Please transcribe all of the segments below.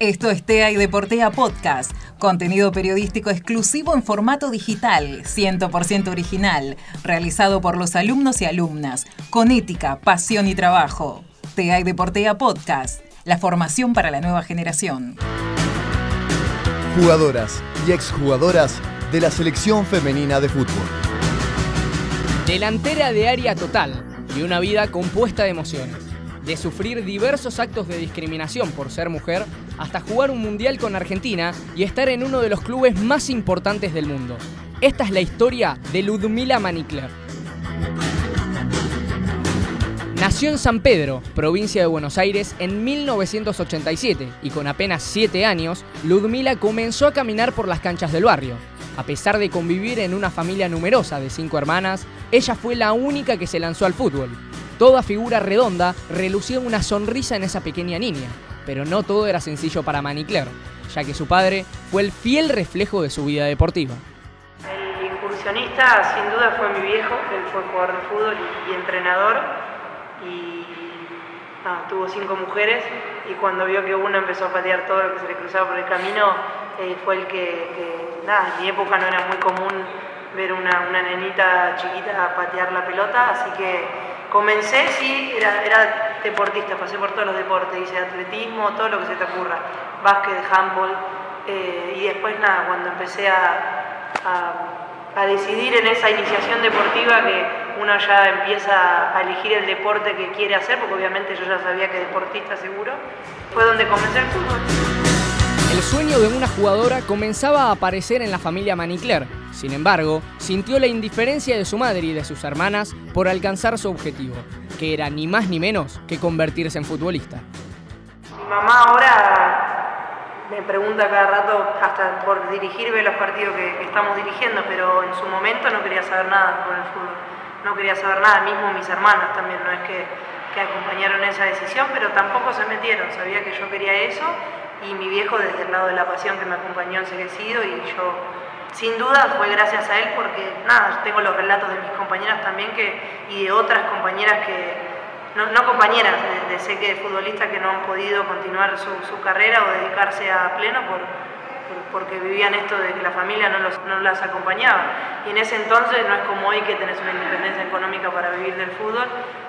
Esto es TEA y Deportea Podcast, contenido periodístico exclusivo en formato digital, 100% original, realizado por los alumnos y alumnas, con ética, pasión y trabajo. TEA y Deportea Podcast, la formación para la nueva generación. Jugadoras y exjugadoras de la selección femenina de fútbol. Delantera de área total y una vida compuesta de emociones de sufrir diversos actos de discriminación por ser mujer hasta jugar un mundial con Argentina y estar en uno de los clubes más importantes del mundo. Esta es la historia de Ludmila Manikler. Nació en San Pedro, provincia de Buenos Aires, en 1987 y con apenas 7 años, Ludmila comenzó a caminar por las canchas del barrio. A pesar de convivir en una familia numerosa de cinco hermanas, ella fue la única que se lanzó al fútbol Toda figura redonda relucía una sonrisa en esa pequeña niña, pero no todo era sencillo para Manicler, ya que su padre fue el fiel reflejo de su vida deportiva. El incursionista sin duda fue mi viejo, él fue jugador de fútbol y, entrenador. Y tuvo cinco mujeres. Y cuando vio que una empezó a patear todo lo que se le cruzaba por el camino, eh, fue el que, en mi época no era muy común ver una nenita chiquita patear la pelota, así que Comencé, sí, era, era, deportista, pasé por todos los deportes, hice atletismo, todo lo que se te ocurra, básquet, handball, eh, y después nada, cuando empecé a, a, decidir en esa iniciación deportiva que uno ya empieza a elegir el deporte que quiere hacer, porque obviamente yo ya sabía que deportista seguro, fue donde comencé el fútbol. El sueño de una jugadora comenzaba a aparecer en la familia Manicler, sin embargo, sintió la indiferencia de su madre y de sus hermanas por alcanzar su objetivo, que era ni más ni menos que convertirse en futbolista. Mi mamá ahora me pregunta cada rato, hasta por dirigirme los partidos que, estamos dirigiendo, pero en su momento no quería saber nada con el fútbol. No quería saber nada, mismo mis hermanas también, no es que, que acompañaron esa decisión, pero tampoco se metieron, sabía que yo quería eso y mi viejo desde el lado de la pasión que me acompañó enseguecido y yo sin duda fue gracias a él porque, nada, tengo los relatos de mis compañeras también que, y de otras compañeras que, no, compañeras, de, sé que futbolistas que no han podido continuar su, carrera o dedicarse a pleno por, porque vivían esto de que la familia no, los, no las acompañaba. Y en ese entonces no es como hoy que tenés una independencia económica para vivir del fútbol,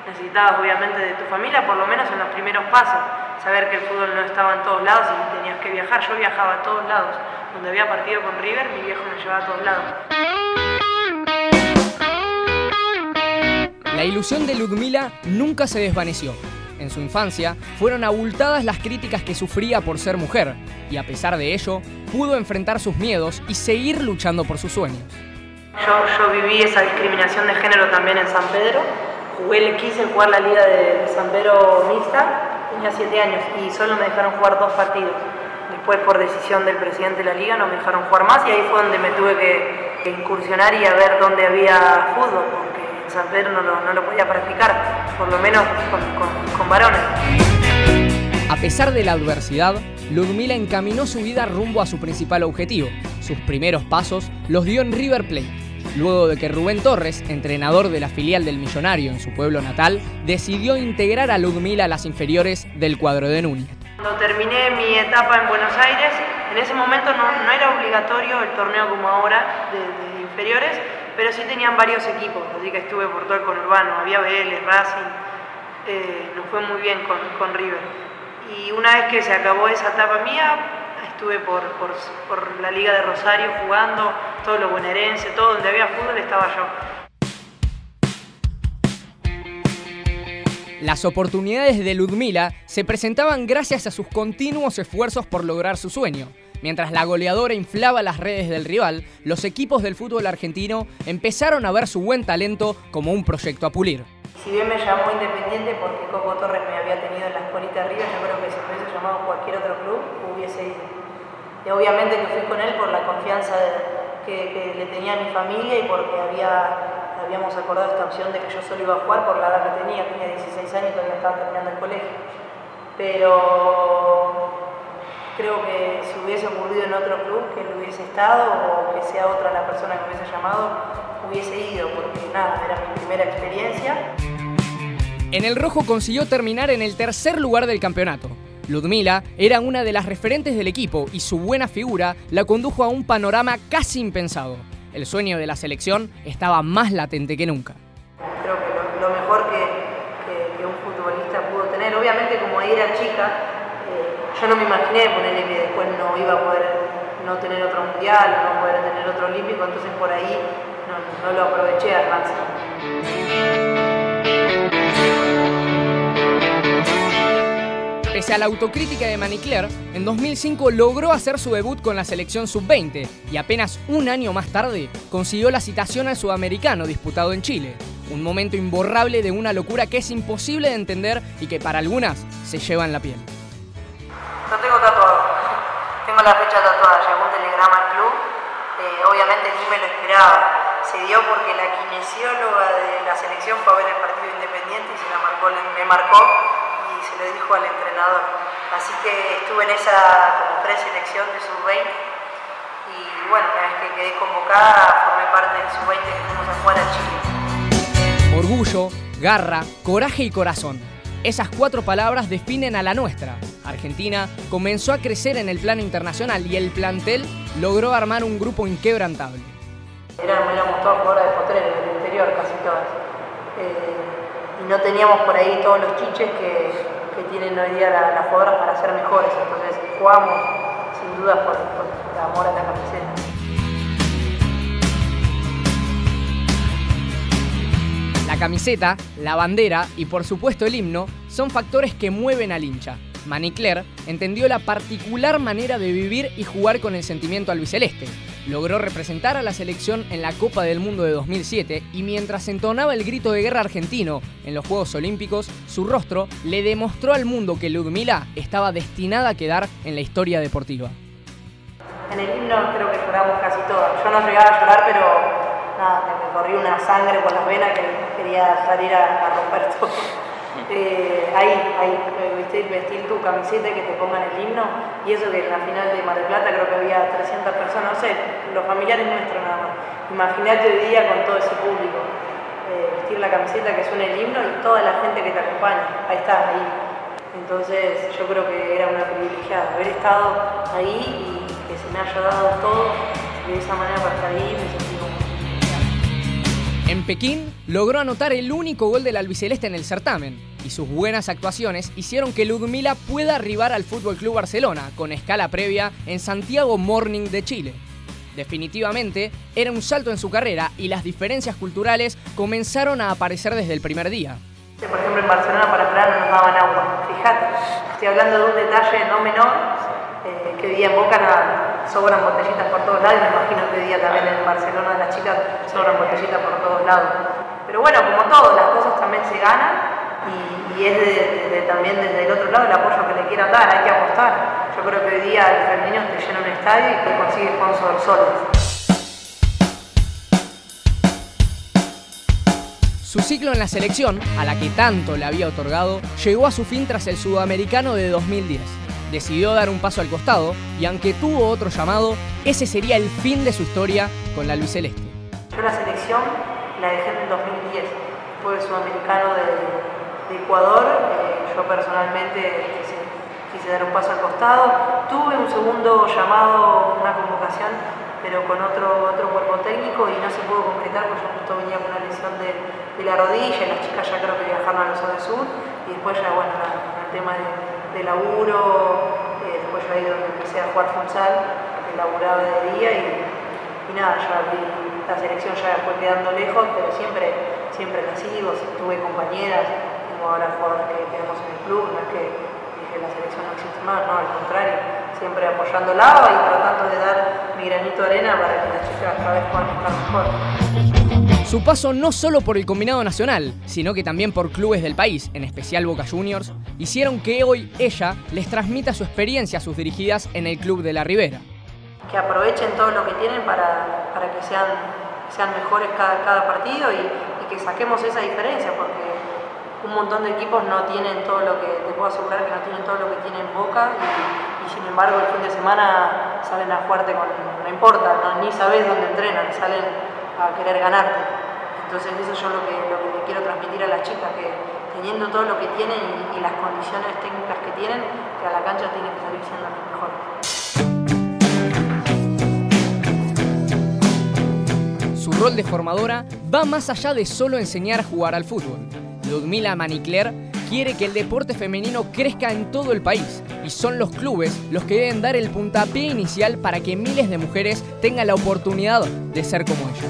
necesitabas obviamente de tu familia, por lo menos en los primeros pasos, saber que el fútbol no estaba en todos lados y tenías que viajar. Yo viajaba a todos lados donde había partido con River, mi viejo me llevaba a todos lados. La ilusión de Ludmila nunca se desvaneció. En su infancia fueron abultadas las críticas que sufría por ser mujer, y a pesar de ello, pudo enfrentar sus miedos y seguir luchando por sus sueños. Yo, viví esa discriminación de género también en San Pedro. Jugué, quise jugar la liga de San Pedro mixta, tenía siete años y solo me dejaron jugar dos partidos. Después, por decisión del presidente de la liga, no me dejaron jugar más y ahí fue donde me tuve que, incursionar y a ver dónde había fútbol, en San Pedro no lo, podía practicar, por lo menos con, varones. A pesar de la adversidad, Ludmila encaminó su vida rumbo a su principal objetivo. Sus primeros pasos los dio en River Plate, luego de que Rubén Torres, entrenador de la filial del Millonario en su pueblo natal, decidió integrar a Ludmila a las inferiores del cuadro de Núñez. Cuando terminé mi etapa en Buenos Aires, en ese momento no, era obligatorio el torneo como ahora de, inferiores, pero sí tenían varios equipos, así que estuve por todo el conurbano, había Vélez, Racing, eh, nos fue muy bien con, River. Y una vez que se acabó esa etapa mía, estuve por, por la Liga de Rosario jugando, todo lo bonaerense, todo donde había fútbol estaba yo. Las oportunidades de Ludmila se presentaban gracias a sus continuos esfuerzos por lograr su sueño. Mientras la goleadora inflaba las redes del rival, los equipos del fútbol argentino empezaron a ver su buen talento como un proyecto a pulir. Si bien me llamó Independiente porque Coco Torres me había tenido en la escuelita arriba, yo creo que si me hubiese llamado cualquier otro club hubiese ido. Y obviamente que fui con él por la confianza que, le tenía mi familia y porque había habíamos acordado esta opción de que yo solo iba a jugar por la edad que tenía, tenía 16 años y todavía estaba terminando el colegio. Pero creo que si hubiese ocurrido en otro club que lo hubiese estado o que sea otra la persona que me hubiese llamado, hubiese ido, porque nada, era mi primera experiencia. En el rojo consiguió terminar en el tercer lugar del campeonato. Ludmila era una de las referentes del equipo y su buena figura la condujo a un panorama casi impensado. El sueño de la selección estaba más latente que nunca. Creo que lo, mejor que, un futbolista pudo tener, obviamente como era chica, yo no me imaginé ponerle que después no iba a poder no tener otro mundial, no poder tener otro olímpico, entonces por ahí no, no lo aproveché al máximo. Pese a la autocrítica de Manicler, en 2005 logró hacer su debut con la selección sub-20 y apenas un año más tarde consiguió la citación al sudamericano disputado en Chile. Un momento imborrable de una locura que es imposible de entender y que para algunas se lleva en la piel. La fecha tatuada, llegó un telegrama al club. Eh, obviamente ni me lo esperaba. Se dio porque la kinesióloga de la selección fue a ver el partido independiente y se la marcó, me marcó se lo dijo al entrenador. Así que estuve en esa preselección de sub-20 y bueno, una vez que quedé convocada formé parte del sub-20 que fuimos a jugar a Chile. Orgullo, garra, coraje y corazón. Esas cuatro palabras definen a la nuestra. Argentina comenzó a crecer en el plano internacional y el plantel logró armar un grupo inquebrantable. Éramos todas jugadoras de potrero del interior, casi todas. Eh, y no teníamos por ahí todos los chiches que, tienen hoy día las jugadoras para ser mejores. Entonces jugamos sin duda por, por amor a la camiseta. Camiseta, la bandera y por supuesto el himno son factores que mueven al hincha. Manicler entendió la particular manera de vivir y jugar con el sentimiento albiceleste. Logró representar a la selección en la Copa del Mundo de 2007 y mientras entonaba el grito de guerra argentino en los Juegos Olímpicos, su rostro le demostró al mundo que Ludmila estaba destinada a quedar en la historia deportiva. En el himno creo que lloramos casi todos. Yo no llegaba a llorar, pero nada, me corrió una sangre por las venas que quería salir a, a romper todo. Eh, ahí, ahí, vestir, vestir tu camiseta y que te pongan el himno. Y eso que en la final de Mar del Plata creo que había 300 personas, no sé, los familiares nuestros nada más. Imagínate hoy día con todo ese público, eh, vestir la camiseta que suene el himno y toda la gente que te acompaña. Ahí está, ahí. Entonces yo creo que era una privilegiada haber estado ahí y que se me haya dado todo de esa manera para estar ahí, me en Pekín logró anotar el único gol del albiceleste en el certamen y sus buenas actuaciones hicieron que Ludmila pueda arribar al Fútbol Club Barcelona con escala previa en Santiago Morning de Chile. Definitivamente era un salto en su carrera y las diferencias culturales comenzaron a aparecer desde el primer día. Por ejemplo, en Barcelona para entrar no nos daban agua. Fíjate, estoy hablando de un detalle no menor, eh, que día en Boca sobran botellitas por todos lados y me imagino que hoy día también en Barcelona las chicas sobran botellitas por todos lados. Pero bueno, como todo, las cosas también se ganan y, es también desde el otro lado el apoyo que le quieran dar, hay que apostar. Yo creo que hoy día el femenino te llena un estadio y te consigue sponsor solos. Su ciclo en la selección, a la que tanto le había otorgado, llegó a su fin tras el sudamericano de 2010 decidió dar un paso al costado y aunque tuvo otro llamado, ese sería el fin de su historia con la Luis Celeste. Yo la selección la dejé en 2010, fue el sudamericano de, Ecuador, eh, yo personalmente quise, dar un paso al costado, tuve un segundo llamado, una convocación, pero con otro, otro cuerpo técnico y no se pudo concretar porque yo justo venía con una lesión de, la rodilla las chicas ya creo que viajaron a los de Sur. Y después ya bueno, el tema de de laburo, eh, después yo ahí donde empecé a jugar futsal, que laburaba de día y, nada, la selección ya fue quedando lejos, pero siempre, siempre la sigo, tuve compañeras, tengo ahora jugadores que tenemos en el club, no es que dije la selección no existe más, no, al contrario, siempre apoyándola y tratando de dar mi granito de arena para que las chicas cada vez puedan estar mejor. Su paso no solo por el combinado nacional, sino que también por clubes del país, en especial Boca Juniors, hicieron que hoy ella les transmita su experiencia a sus dirigidas en el Club de la Ribera. Que aprovechen todo lo que tienen para, para que sean, sean mejores cada, cada partido y, que saquemos esa diferencia, porque un montón de equipos no tienen todo lo que, te puedo asegurar que no tienen todo lo que tienen Boca y, sin embargo el fin de semana salen a jugarte con, no importa, ni sabes dónde entrenan, salen a querer ganarte. Entonces eso yo lo que, lo que le quiero transmitir a las chicas, que, teniendo todo lo que tienen y, las condiciones técnicas que tienen, que a la cancha tienen que salir siendo los mejores. Su rol de formadora va más allá de solo enseñar a jugar al fútbol. Ludmila Manicler quiere que el deporte femenino crezca en todo el país y son los clubes los que deben dar el puntapié inicial para que miles de mujeres tengan la oportunidad de ser como ella.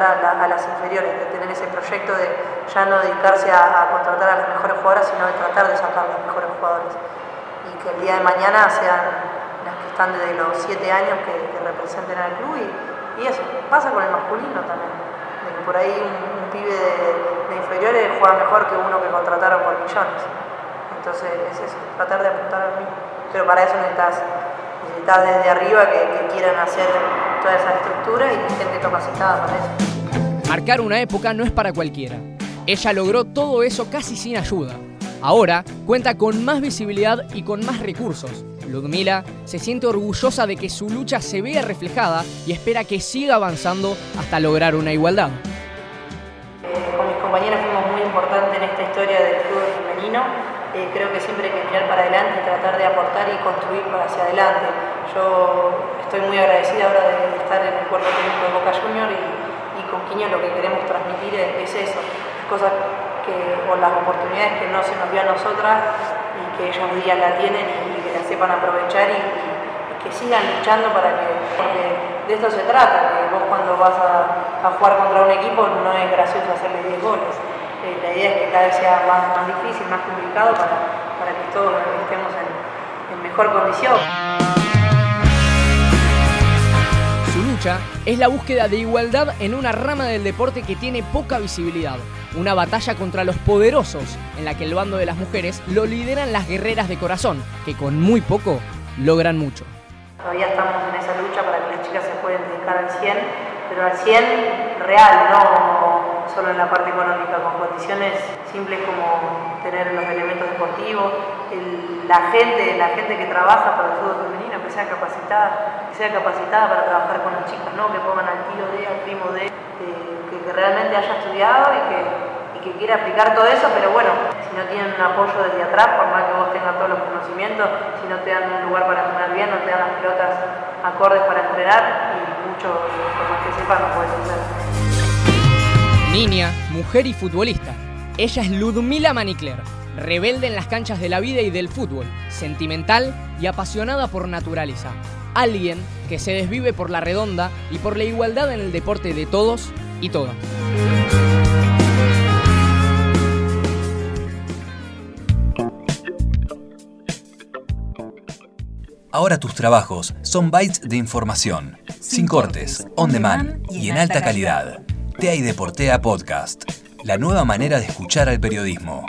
A, las inferiores, de tener ese proyecto de ya no dedicarse a, contratar a las mejores jugadoras, sino de tratar de sacar a los mejores jugadores. Y que el día de mañana sean las que están desde los 7 años que, representen al club y, eso, pasa con el masculino también. De que por ahí un, pibe de, inferiores juega mejor que uno que contrataron por millones. Entonces es eso, tratar de apuntar al mismo. Pero para eso necesitas, desde arriba que, que quieran hacer toda esa estructura y gente capacitada para eso. Marcar una época no es para cualquiera. Ella logró todo eso casi sin ayuda. Ahora cuenta con más visibilidad y con más recursos. Ludmila se siente orgullosa de que su lucha se vea reflejada y espera que siga avanzando hasta lograr una igualdad. Eh, con mis compañeras fuimos muy importantes en esta historia del fútbol femenino eh, creo que siempre hay que mirar para adelante y tratar de aportar y construir para hacia adelante. Yo estoy muy agradecida ahora de estar en el cuerpo técnico de Boca Junior y, con Quiño lo que queremos transmitir es, eso, las cosas o las oportunidades que no se nos dio a nosotras y que ellos hoy día la tienen y, que la sepan aprovechar y, que sigan luchando para que, porque de esto se trata, que vos cuando vas a, jugar contra un equipo no es gracioso hacerle 10 goles eh, la idea es que cada vez sea más, difícil, más complicado para, que todos estemos en, mejor condición. Es la búsqueda de igualdad en una rama del deporte que tiene poca visibilidad. Una batalla contra los poderosos, en la que el bando de las mujeres lo lideran las guerreras de corazón, que con muy poco logran mucho. Todavía estamos en esa lucha para que las chicas se puedan dedicar al 100, pero al 100 real, no solo en la parte económica, con condiciones simples como tener los elementos deportivos, la gente, la gente que trabaja para el fútbol femenino, que sea capacitada, que sea capacitada para trabajar con las chicas, no que pongan al tío de, al primo de, que, realmente haya estudiado y que, y que quiera aplicar todo eso, pero bueno, si no tienen un apoyo desde atrás, por más que vos tengas todos los conocimientos, si no te dan un lugar para entrenar bien, no te dan las pelotas acordes para entrenar y mucho, por más que sepas, no puedes hacer niña, mujer y futbolista. Ella es Ludmila Manicler, rebelde en las canchas de la vida y del fútbol, sentimental y apasionada por naturaleza. Alguien que se desvive por la redonda y por la igualdad en el deporte de todos y todas. Ahora tus trabajos son bytes de información, sin cortes, on demand y en alta calidad. Y Deportea Podcast, la nueva manera de escuchar al periodismo.